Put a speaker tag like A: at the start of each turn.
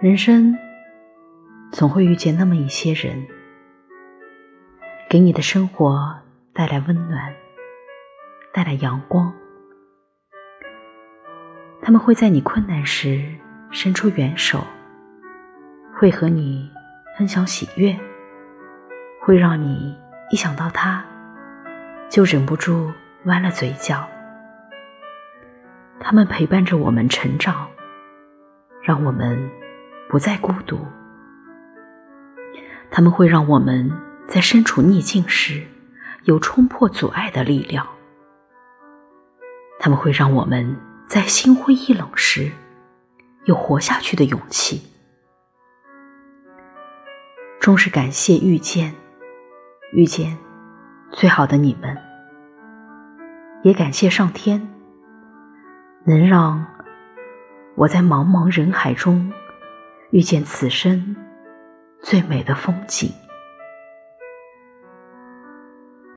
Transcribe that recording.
A: 人生总会遇见那么一些人，给你的生活带来温暖，带来阳光。他们会在你困难时伸出援手，会和你分享喜悦，会让你一想到他就忍不住弯了嘴角。他们陪伴着我们成长，让我们。不再孤独，他们会让我们在身处逆境时有冲破阻碍的力量；他们会让我们在心灰意冷时有活下去的勇气。终是感谢遇见，遇见最好的你们，也感谢上天能让我在茫茫人海中。遇见此生最美的风景。